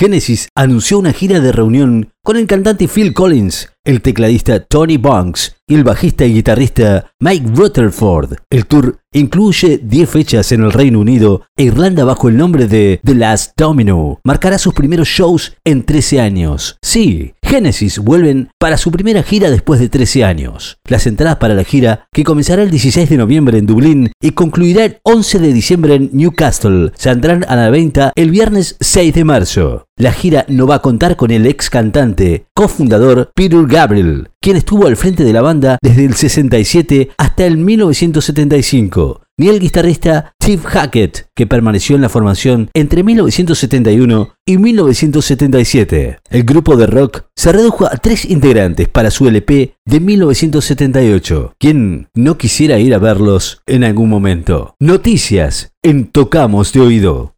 Genesis anunció una gira de reunión con el cantante Phil Collins, el tecladista Tony Banks y el bajista y guitarrista Mike Rutherford. El tour incluye 10 fechas en el Reino Unido e Irlanda bajo el nombre de The Last Domino. Marcará sus primeros shows en 13 años. Sí, Genesis vuelven para su primera gira después de 13 años. Las entradas para la gira, que comenzará el 16 de noviembre en Dublín y concluirá el 11 de diciembre en Newcastle, saldrán a la venta el viernes 6 de marzo. La gira no va a contar con el ex cantante, cofundador Peter Gabriel, quien estuvo al frente de la banda desde el 67 hasta el 1975, ni el guitarrista Steve Hackett, que permaneció en la formación entre 1971 y 1977. El grupo de rock se redujo a tres integrantes para su LP de 1978. ¿Quién no quisiera ir a verlos en algún momento? Noticias en Tocamos de Oído.